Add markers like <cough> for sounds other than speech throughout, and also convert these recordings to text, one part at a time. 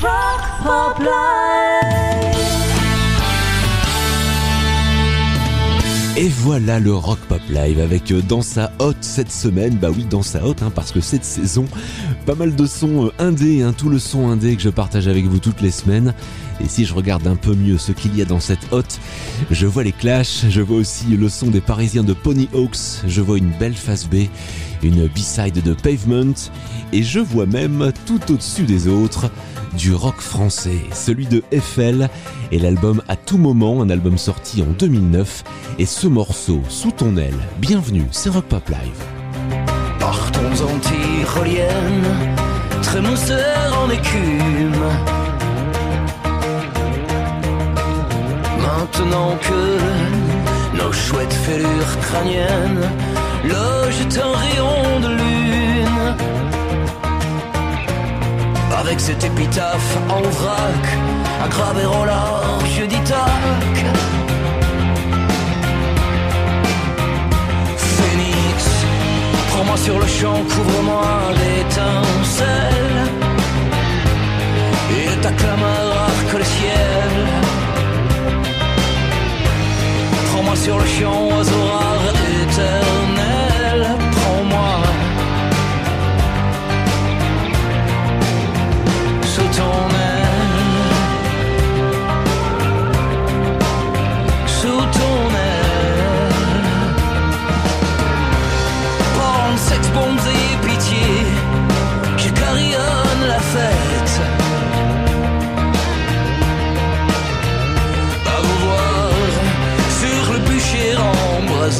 Rock Pop Live. Et voilà le Rock Pop Live avec euh, dans sa hot cette semaine, bah oui dans sa hot hein, parce que cette saison, pas mal de sons euh, indés, hein, tout le son indé que je partage avec vous toutes les semaines. Et si je regarde un peu mieux ce qu'il y a dans cette hot, je vois les Clash, je vois aussi le son des Parisiens de Pony Hawks, je vois une belle face B, une B-side de Pavement, et je vois même tout au-dessus des autres du rock français, celui de FL et l'album À tout moment, un album sorti en 2009, et ce morceau, Sous ton aile, bienvenue, c'est Rock Pop Live. Tyrolienne, trémousseur en écume. Maintenant que nos chouettes fêlures crâniennes logent un rayon de lune. Avec cette épitaphe en vrac, à graver au large d'Ithaque. Prends-moi sur le champ, couvre-moi d'étincelles. Et ta clameur arque le ciel. Prends-moi sur le champ, oiseau rare éternel.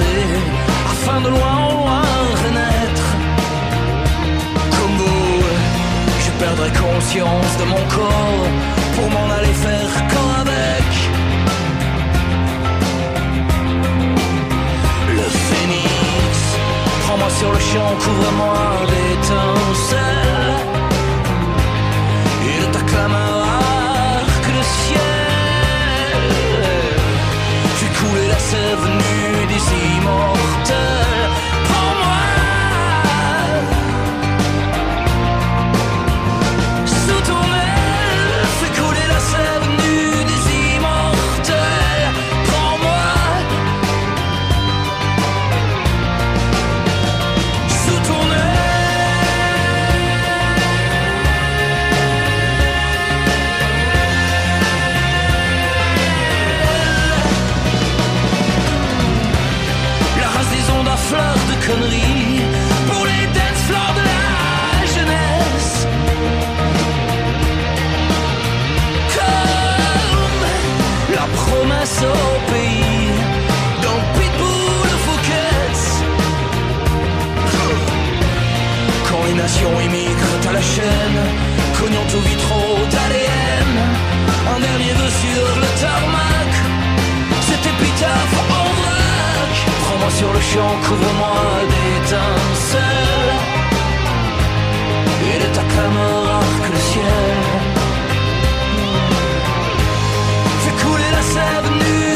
Afin de loin en loin renaître. Comme vous, je perdrai conscience de mon corps pour m'en aller faire corps avec. Le phénix, prends-moi sur le champ, couvre-moi d'étincelles. Surfen nur die sie mochten. Vœu sur le tarmac. Cette épitaphe en vrac Prends-moi sur le champ, couvre-moi d'étincelles. Et de ta clameur arque le ciel. Fais couler la sève nue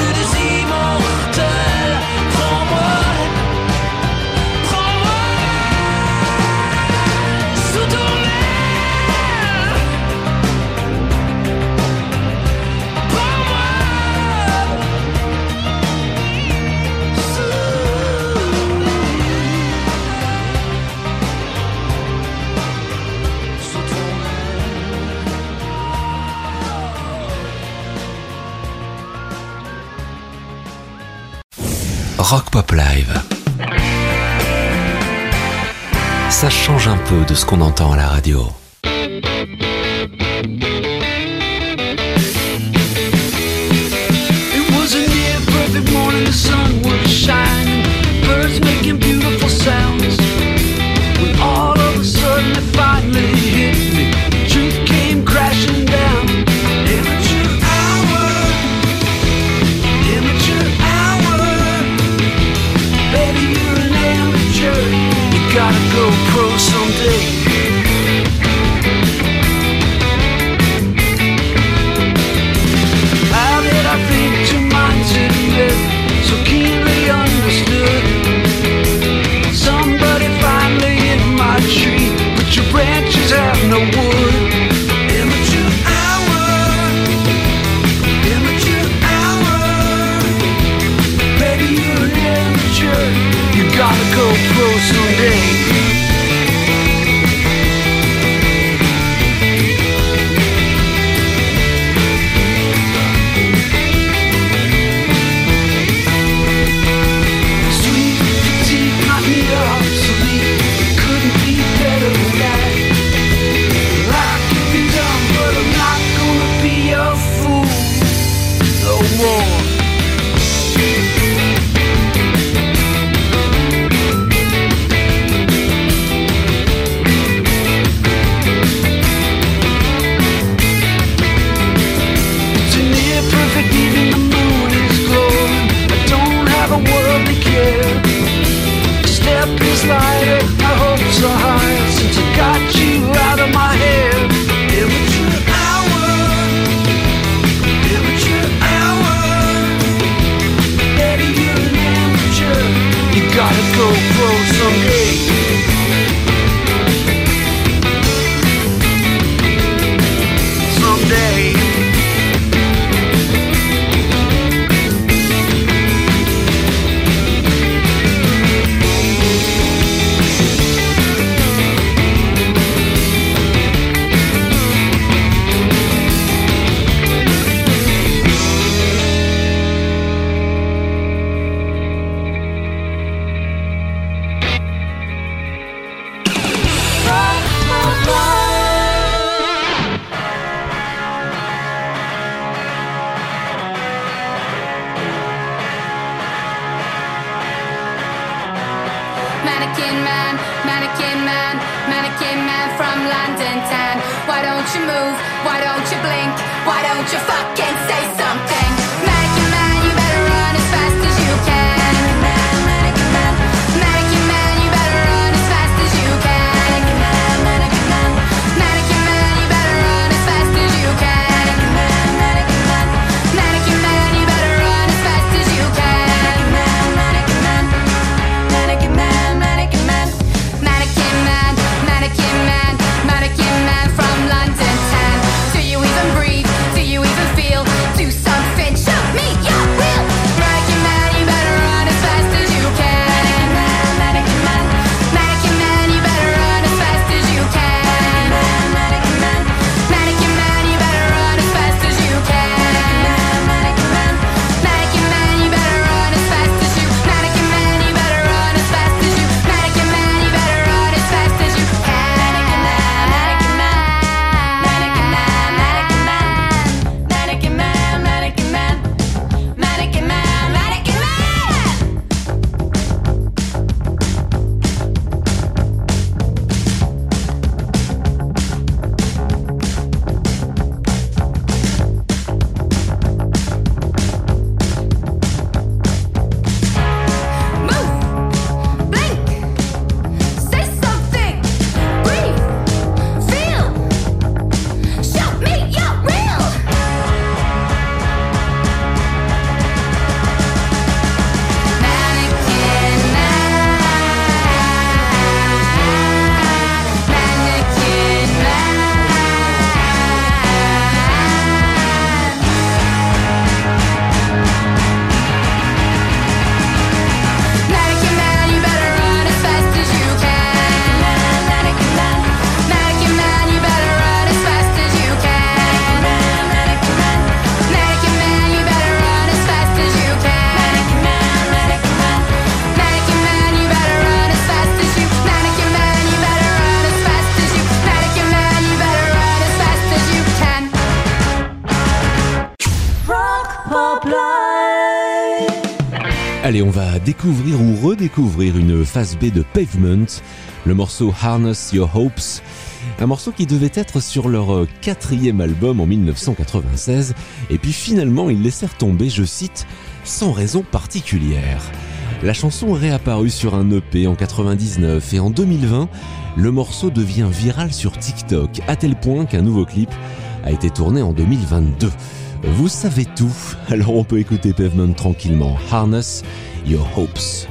Rock Pop Live. Ça change un peu de ce qu'on entend à la radio. Découvrir ou redécouvrir une phase B de Pavement, le morceau Harness Your Hopes, un morceau qui devait être sur leur quatrième album en 1996, et puis finalement ils laissèrent tomber, je cite, sans raison particulière. La chanson est réapparue sur un EP en 99 et en 2020, le morceau devient viral sur TikTok, à tel point qu'un nouveau clip a été tourné en 2022. Vous savez tout, alors on peut écouter Pavement tranquillement. Harness Your Hopes.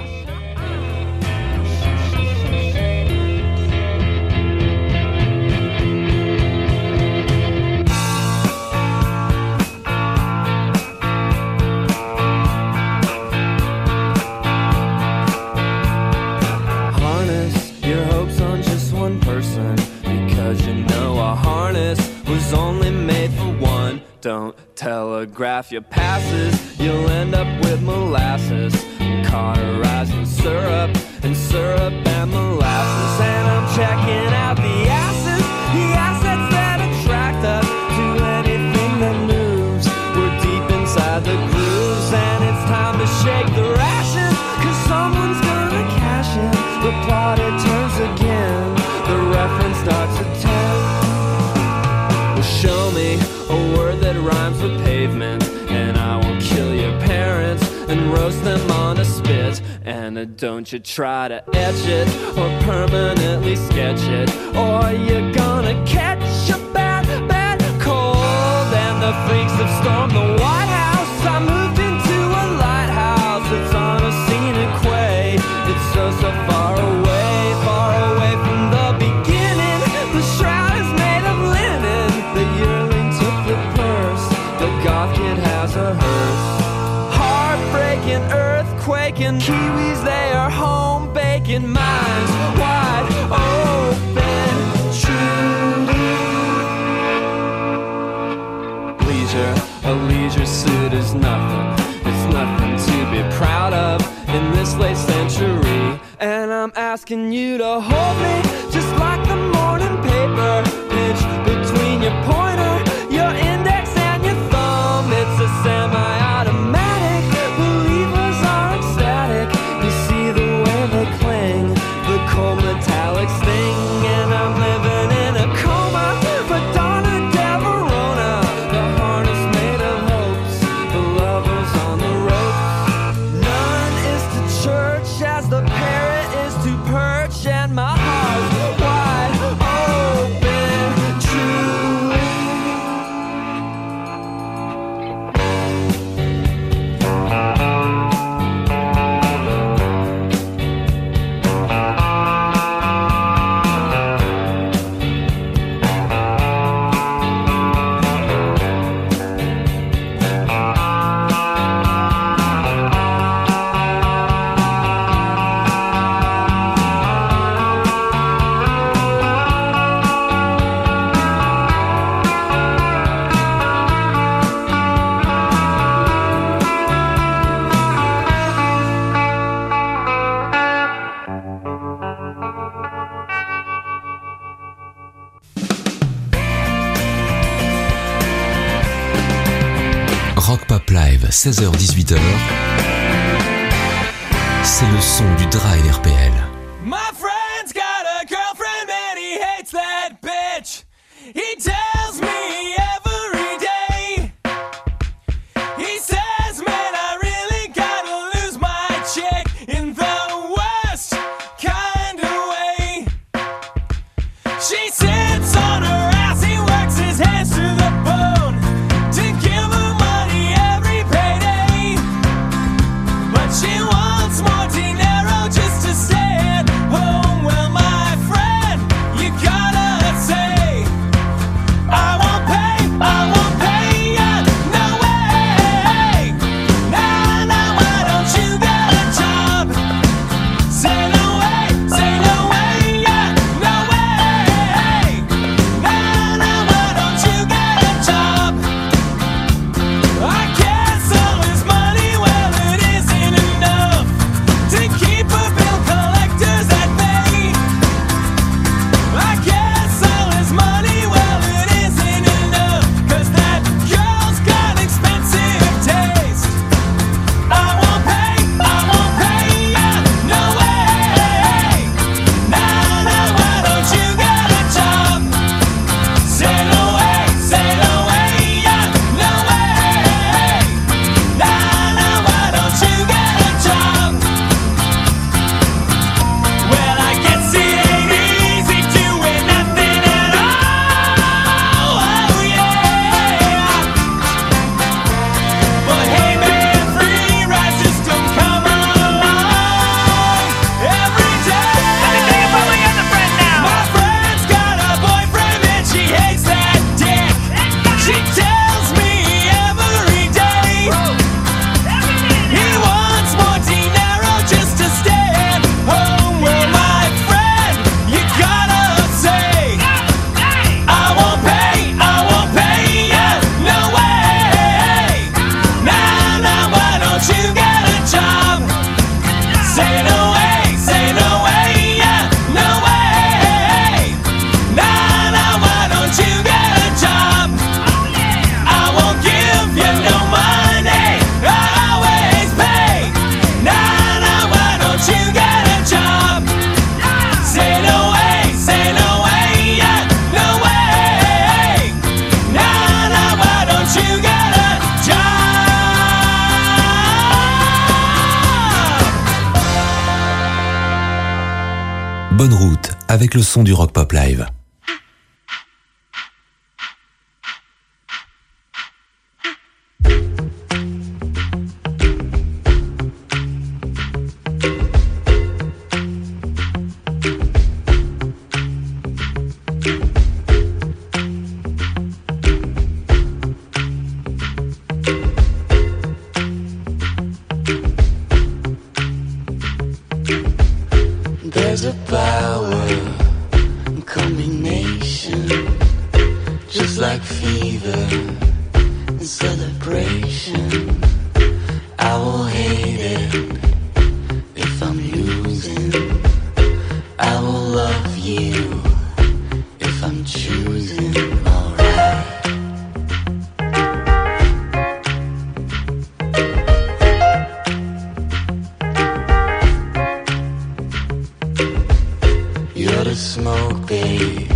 Harness your hopes on just one person because you know a harness was only made for one. Don't telegraph your passes, you'll end up with molasses. Cauterizing syrup and syrup and molasses. And I'm checking out the asses, the assets that attract us to anything that moves. We're deep inside the grooves, and it's time to shake the rations. Cause someone's gonna cash in. The plot Don't you try to etch it or permanently sketch it, or you're gonna catch a bad, bad cold. And the freaks have stormed the White House. I moved into a lighthouse. It's on a scenic way. It's so, so far away, far away from the beginning. The shroud is made of linen. The took the purse. The goth kid has a hearse. Kiwis, home. Minds wide open. Truly. Leisure, a leisure suit is nothing. It's nothing to be proud of in this late century. And I'm asking you to hold me just like the morning paper. 16h-18h, c'est le son du Drive RPL. My friend's got a girlfriend and he hates that bitch. He le son du Rock Pop Live. smoke, babe.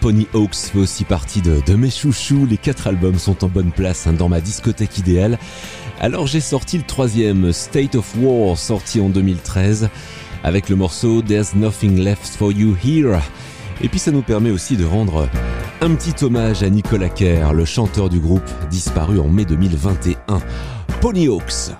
Pony Hawks fait aussi partie de, de mes chouchous. Les quatre albums sont en bonne place hein, dans ma discothèque idéale. Alors j'ai sorti le troisième, State of War, sorti en 2013, avec le morceau There's Nothing Left for You Here. Et puis ça nous permet aussi de rendre un petit hommage à Nicolas Kerr, le chanteur du groupe, disparu en mai 2021. Pony Hawks.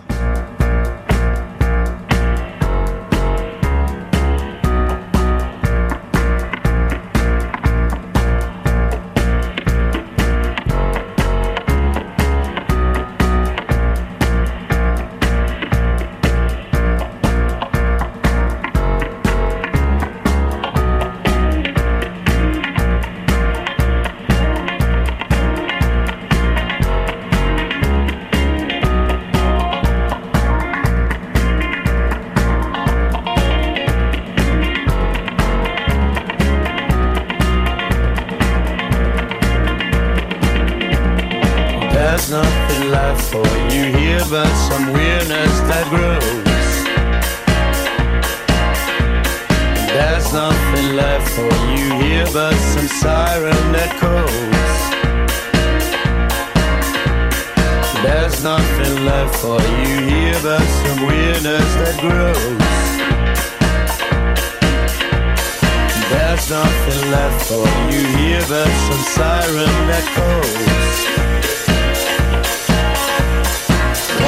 Left for you hear but some siren echoes.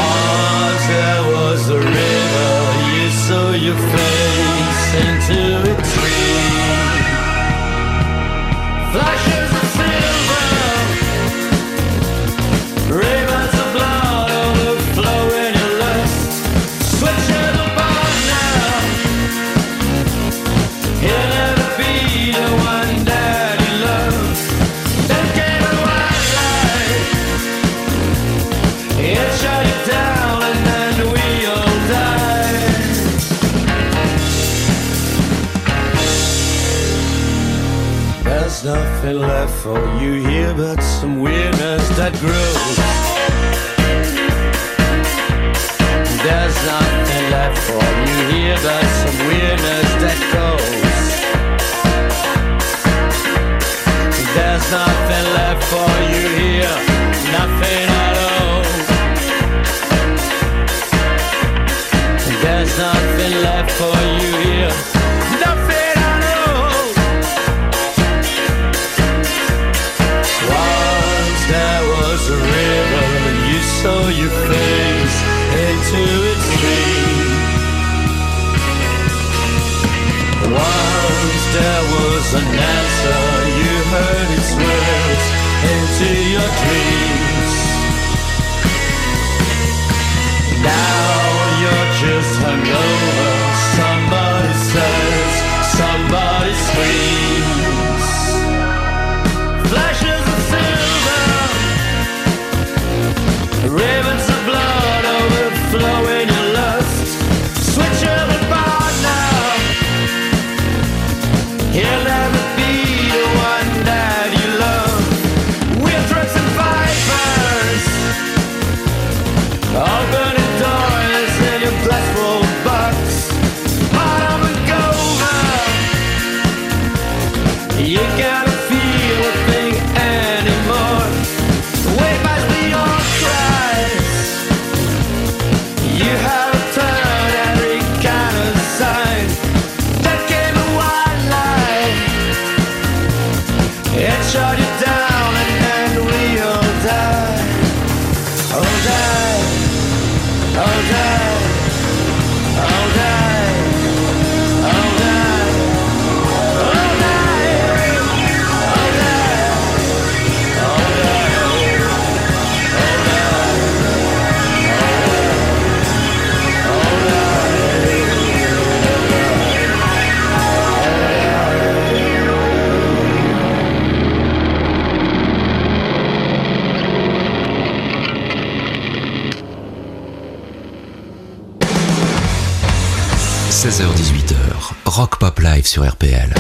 Once there was a river, you saw your face into a tree. Flashes nothing left for you here but some weirdness that grows. There's nothing left for you here but some weirdness that goes. There's nothing left for you here, nothing at all. Sur RPL.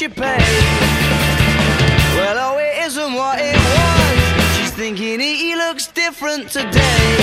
you pay. Well, oh, it isn't what it was. She's thinking he looks different today.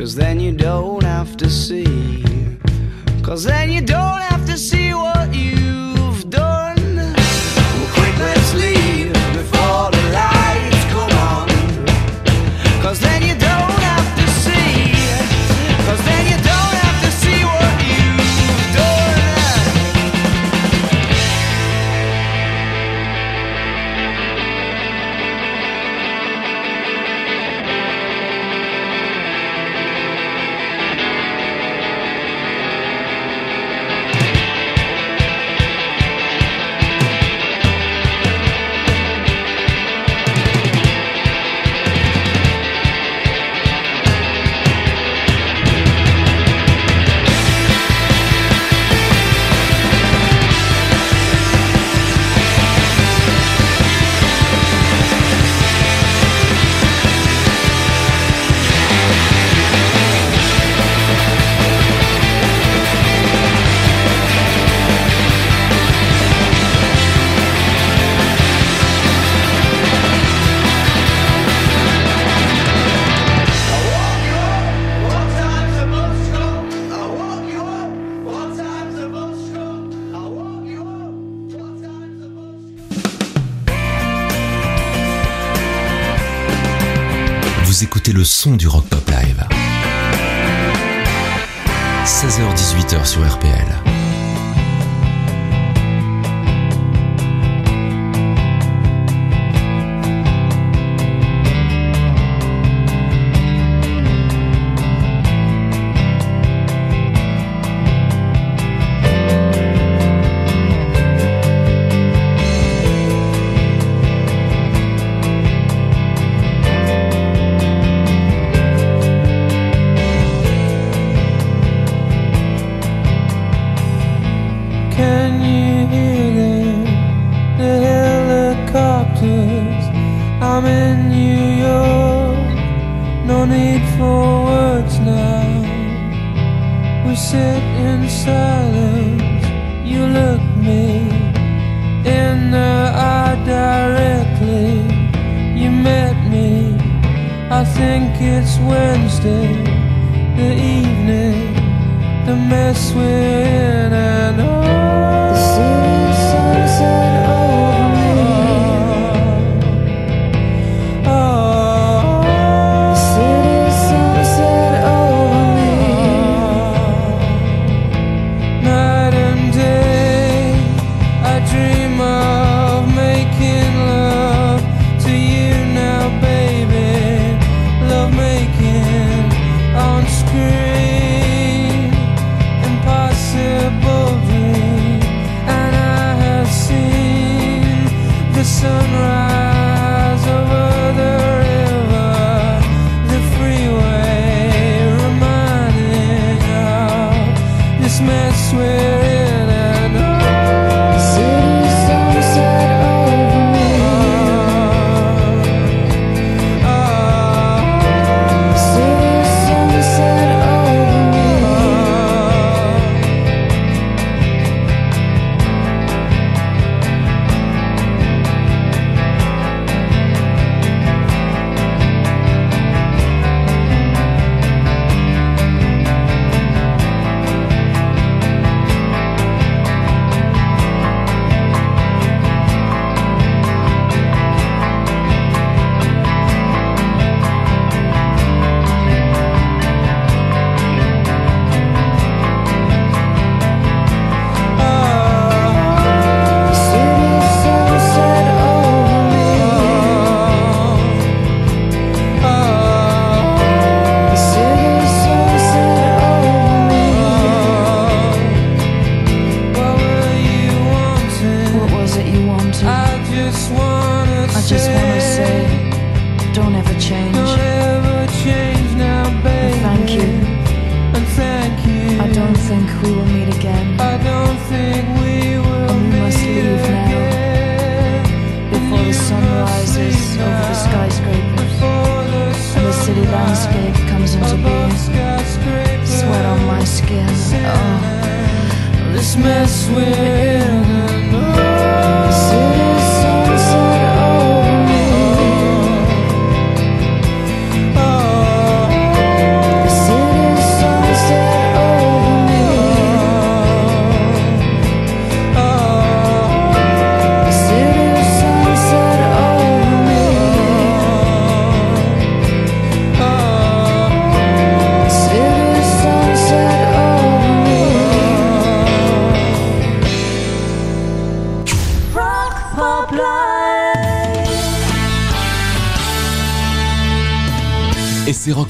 Cause then you don't have to see. Cause then you don't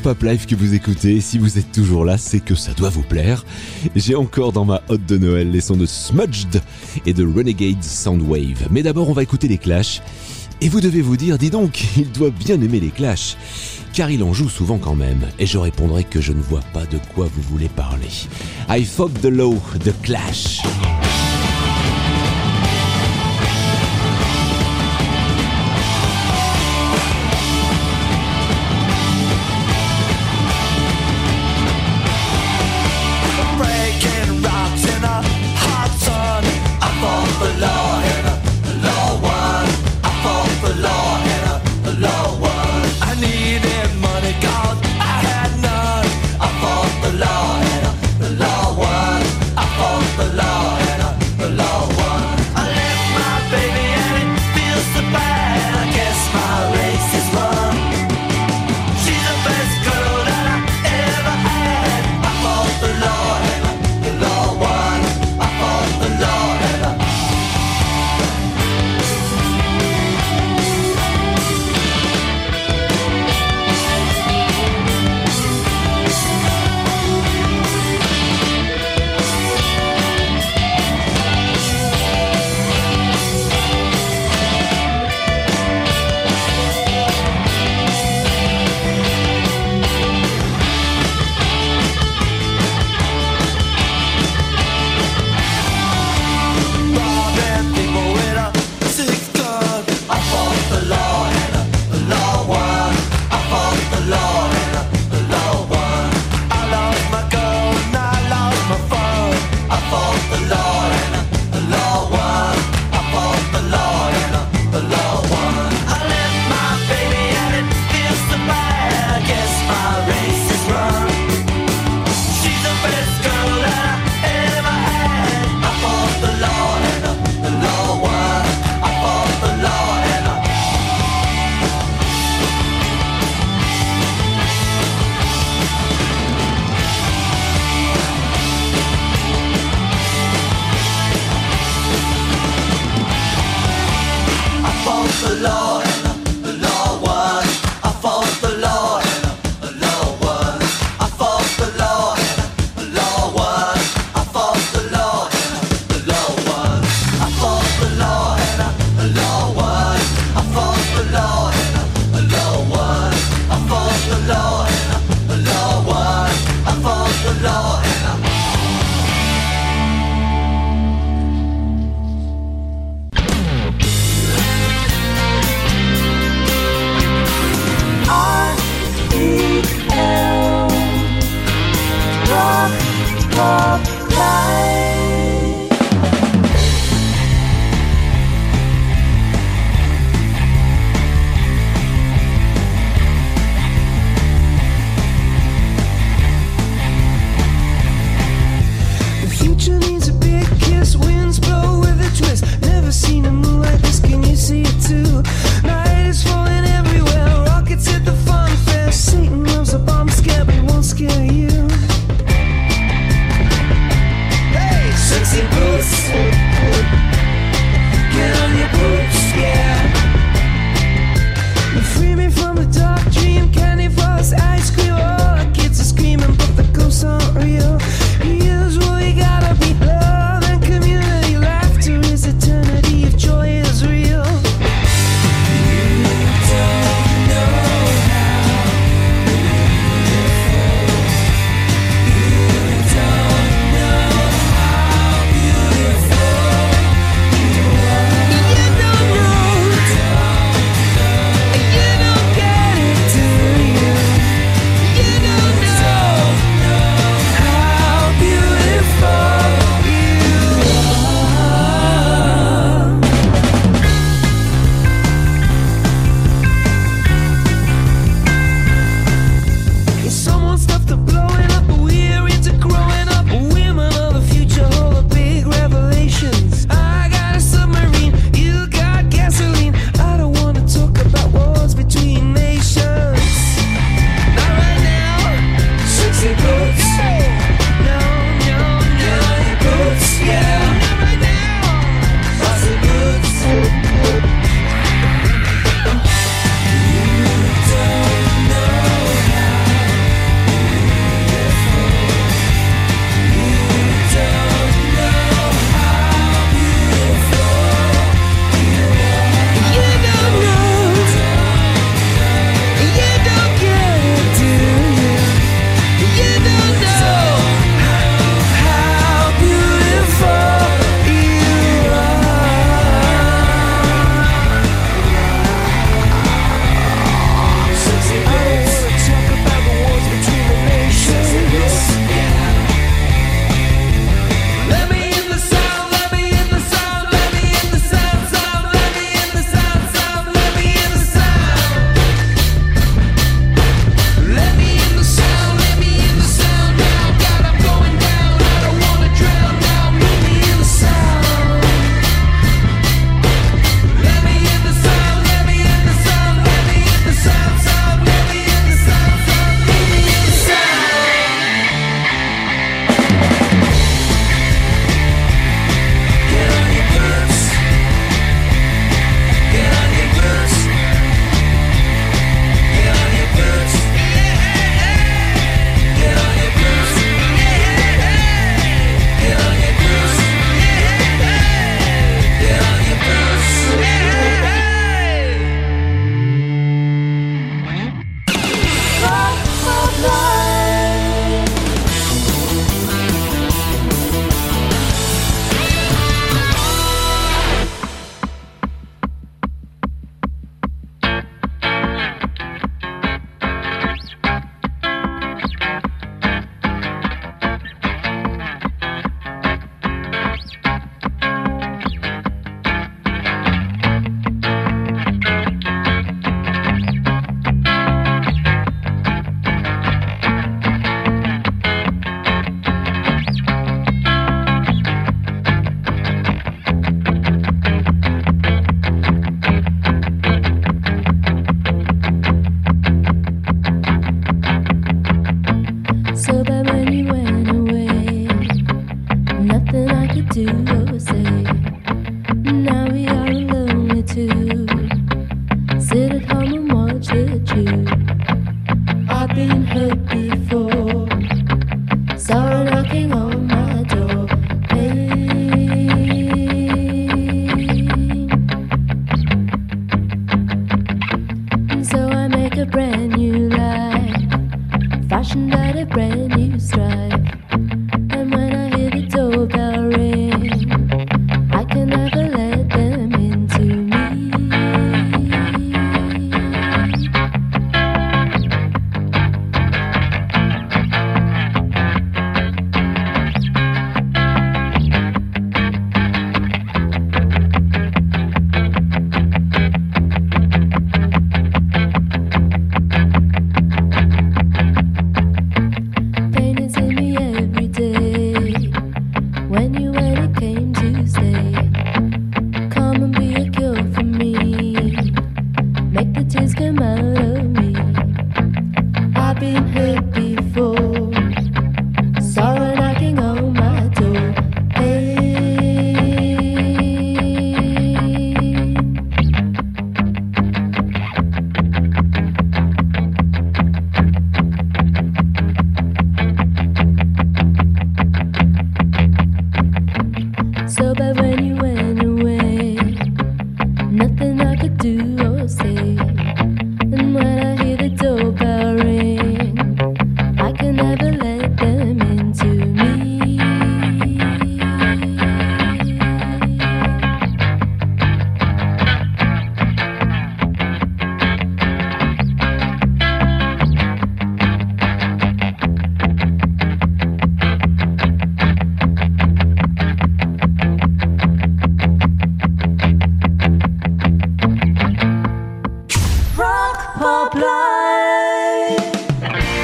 Pop Life que vous écoutez. Si vous êtes toujours là, c'est que ça doit vous plaire. J'ai encore dans ma hotte de Noël les sons de Smudged et de Renegade Soundwave. Mais d'abord, on va écouter les Clash. Et vous devez vous dire, dis donc, <laughs> il doit bien aimer les Clash, car il en joue souvent quand même. Et je répondrai que je ne vois pas de quoi vous voulez parler. I Fought the Law, The Clash.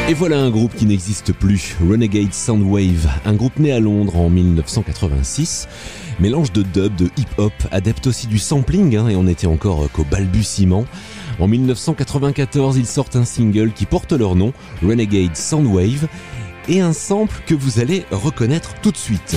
Et voilà un groupe qui n'existe plus, Renegade Soundwave, un groupe né à Londres en 1986. Mélange de dub, de hip-hop, adepte aussi du sampling, hein, et on était encore qu'au balbutiement. En 1994, ils sortent un single qui porte leur nom, Renegade Soundwave, et un sample que vous allez reconnaître tout de suite.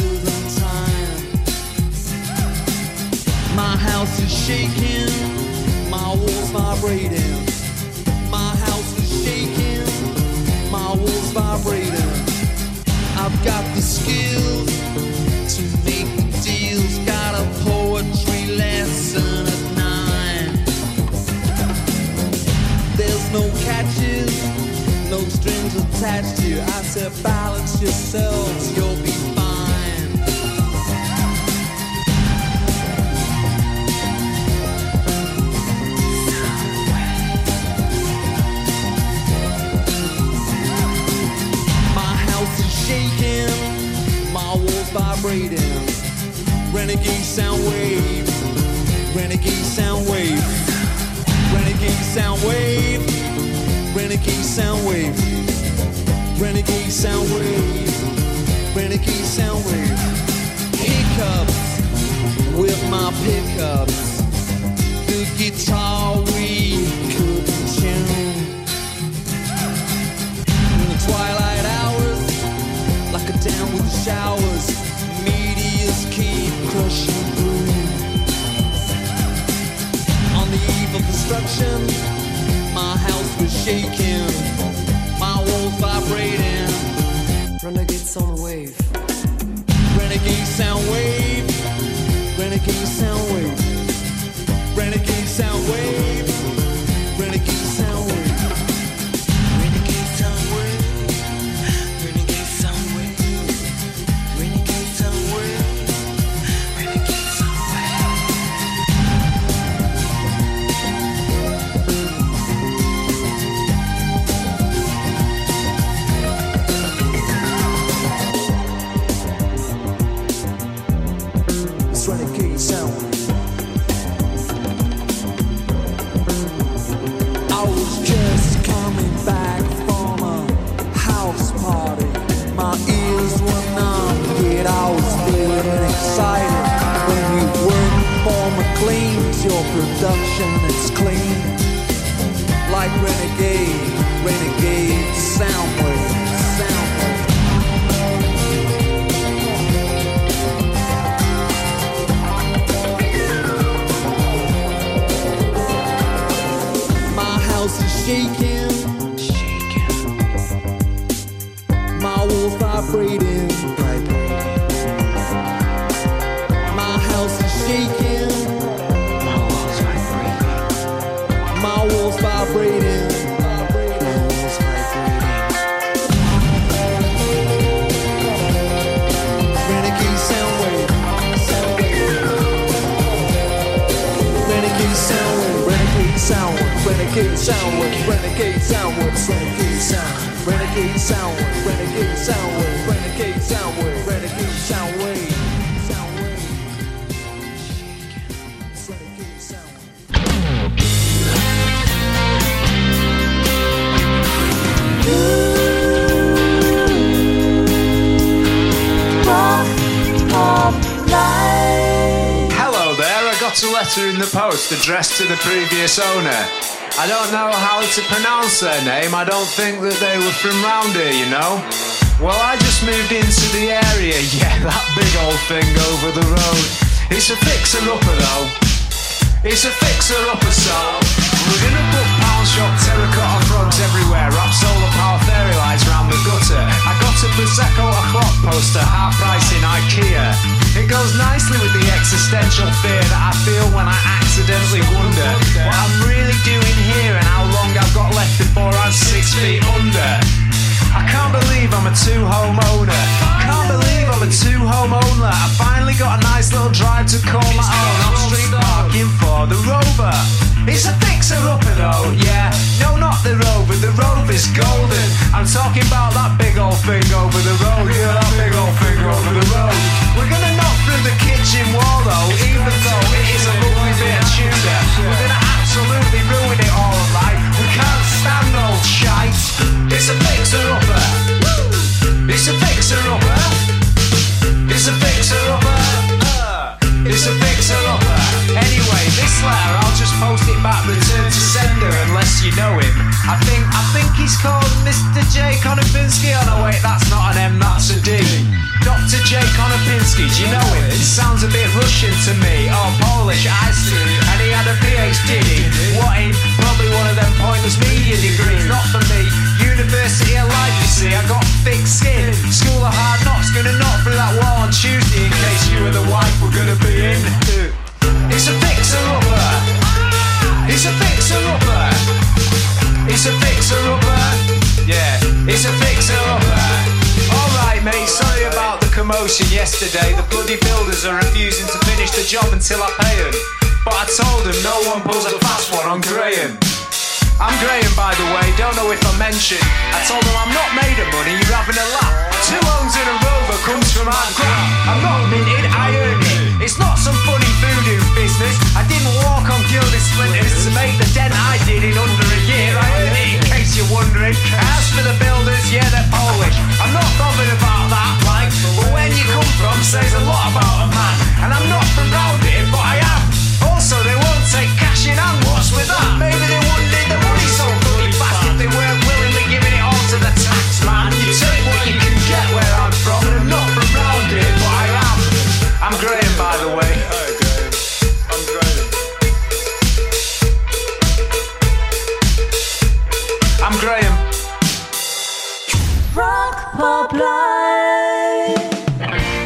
My house is shaking. My walls vibrating. My house is shaking. My walls vibrating. I've got the skills to make deals. Got a poetry lesson at nine. There's no catches, no strings attached to you. I said, balance yourselves, you'll be shaking, my walls vibrating. Renegade sound wave, renegade sound wave, renegade sound wave, renegade sound wave, renegade sound wave, renegade sound wave. Hiccups with my pickups, the guitar destruction, my house was shaking, my walls vibrating. Renegade sound wave. Renegade sound wave, renegade sound wave, renegade sound wave, Renegade sound. Renegade sound. Renegade sound. Renegade sound. Renegade sound. Renegade sound. Renegade sound. Hello there, I got a letter in the post addressed to the previous owner. I don't know how to pronounce their name, I don't think that they were from round here, you know. Well, I just moved into the area, <laughs> yeah, that big old thing over the road. It's a fixer upper though. It's a fixer upper so. We're gonna put pound shop terracotta frogs everywhere, wrap solar power fairy lights round the gutter. I got a Prosecco o'clock poster, half price in IKEA. It goes nicely with the existential fear that I feel when I accidentally wonder what I'm really doing here and how long I've got left before I'm six feet under. I can't believe I'm a two-home owner. Can't believe I'm a two-home owner. I finally got a nice little drive to call my own. I'm street parking for the Rover. It's a fixer-upper though, yeah. No, not the Rover. The Rover's golden. I'm talking about that big old thing over the road. Yeah, that big old thing over the road. We're gonna knock through the kitchen wall though, even though it is a lovely bit of Tudor. We're gonna absolutely ruin it all, right? We can't stand old shite. It's a fixer-upper. It's a fixer-upper. It's a fixer-upper. Uh, It's a fixer-upper. Anyway, this letter I'll I think I think he's called Mr. J. Konopinski. Oh no, wait, that's not an M, that's a D. Dr. J. Konopinski, do you know him? It sounds a bit Russian to me. Oh, Polish, I see. And he had a PhD. What in? Probably one of them pointless media degrees. Not for me. University of Life, you see. I got thick skin. School of Hard Knocks, gonna knock through that wall on Tuesday in case you and the wife were gonna be in. It's a fixer-upper. It's a fixer-upper. It's a fixer-upper. Yeah, it's a fixer-upper. Alright, mate, sorry about the commotion yesterday. The bloody builders are refusing to finish the job until I pay them. But I told them no one pulls a fast one on Graham. I'm Graham, by the way, don't know if I mentioned. I told them I'm not made of money, you're having a laugh. Two homes in a rover comes from hard graft. I'm not minted, I earned it. It's not some funny voodoo business. I didn't walk on gilded splinters to make the dent I did in under a year. I earned in case you're wondering. As for the builders, yeah, they're Polish. I'm not bothered about that, like, but when you come from says a lot about a man. And I'm not from round here, but I am. Also, they won't take cash in hand. What's with that? Maybe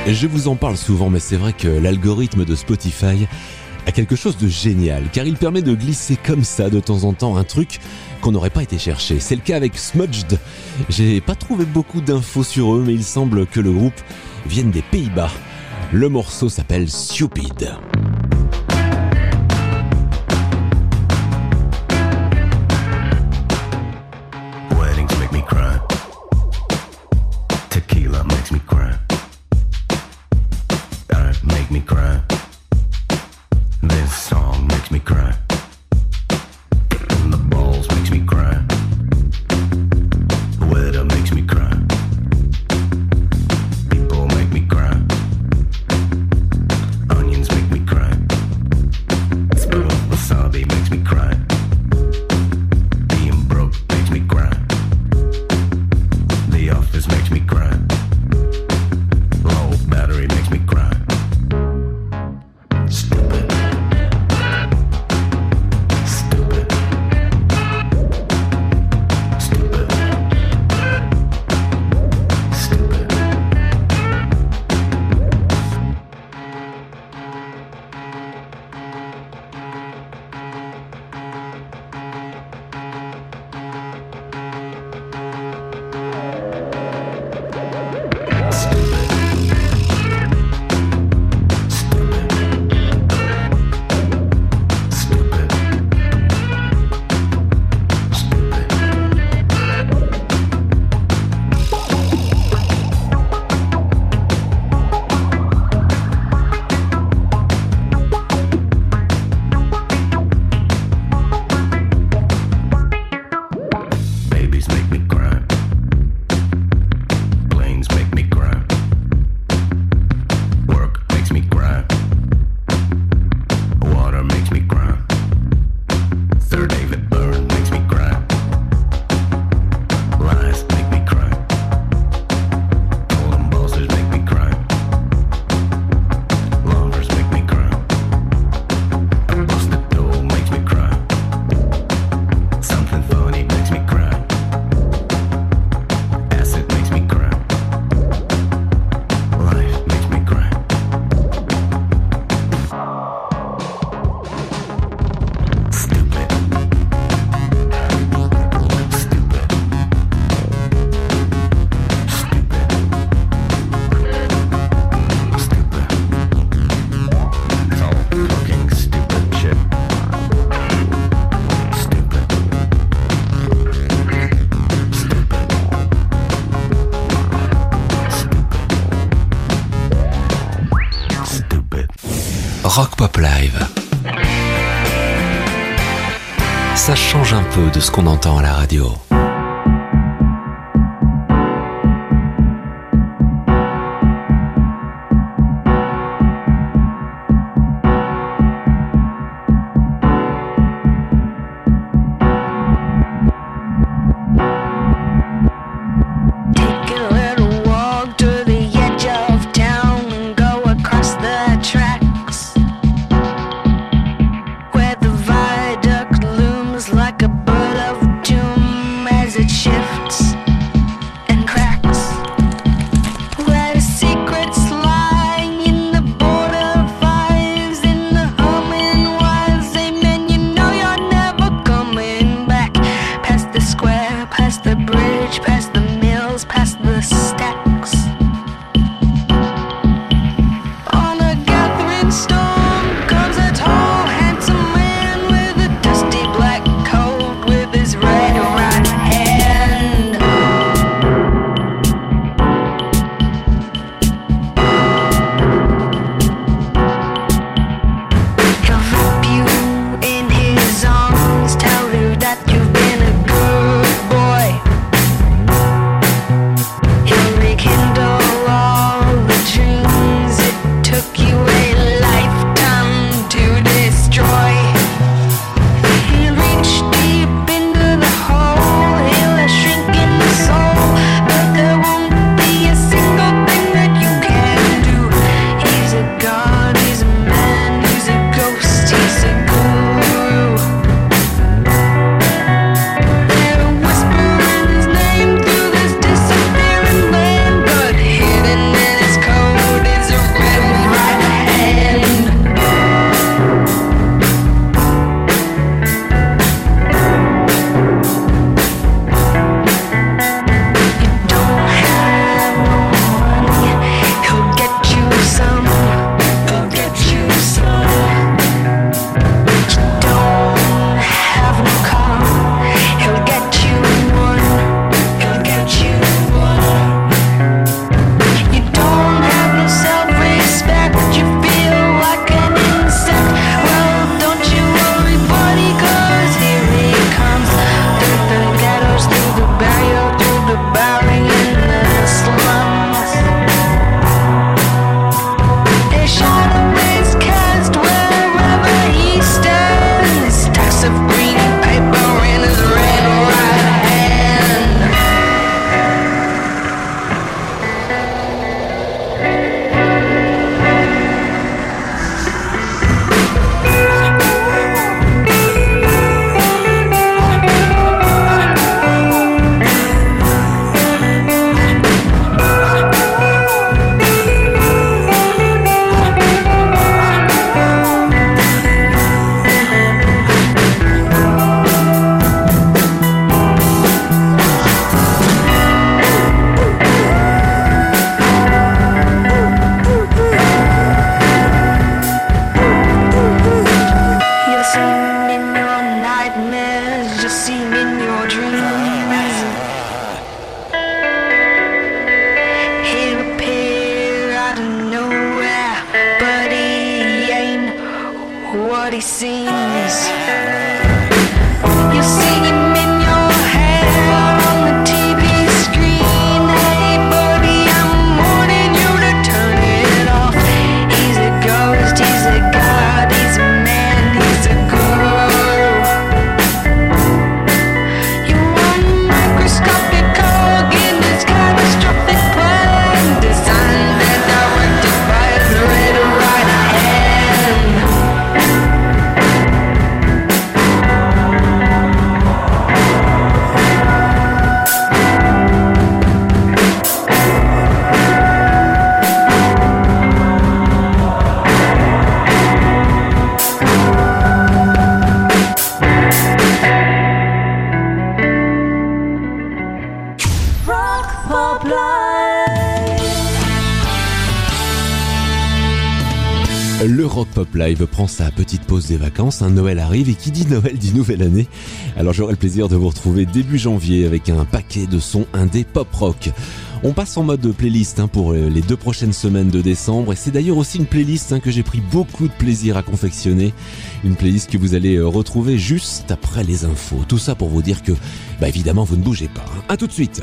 Je vous en parle souvent, mais c'est vrai que l'algorithme de Spotify a quelque chose de génial, car il permet de glisser comme ça de temps en temps un truc qu'on n'aurait pas été chercher. C'est le cas avec Smudged. J'ai pas trouvé beaucoup d'infos sur eux, mais il semble que le groupe vienne des Pays-Bas. Le morceau s'appelle Stupid. Qu'on entend à la radio. Le Rock Pop Live prend sa petite pause des vacances, un Noël arrive et qui dit Noël dit nouvelle année. Alors j'aurai le plaisir de vous retrouver début janvier avec un paquet de sons indé pop rock. On passe en mode playlist hein, pour euh, les deux prochaines semaines de décembre et c'est d'ailleurs aussi une playlist hein, que j'ai pris beaucoup de plaisir à confectionner. Une playlist que vous allez euh, retrouver juste après les infos. Tout ça pour vous dire que, bah évidemment, vous ne bougez pas. hein. À tout de suite.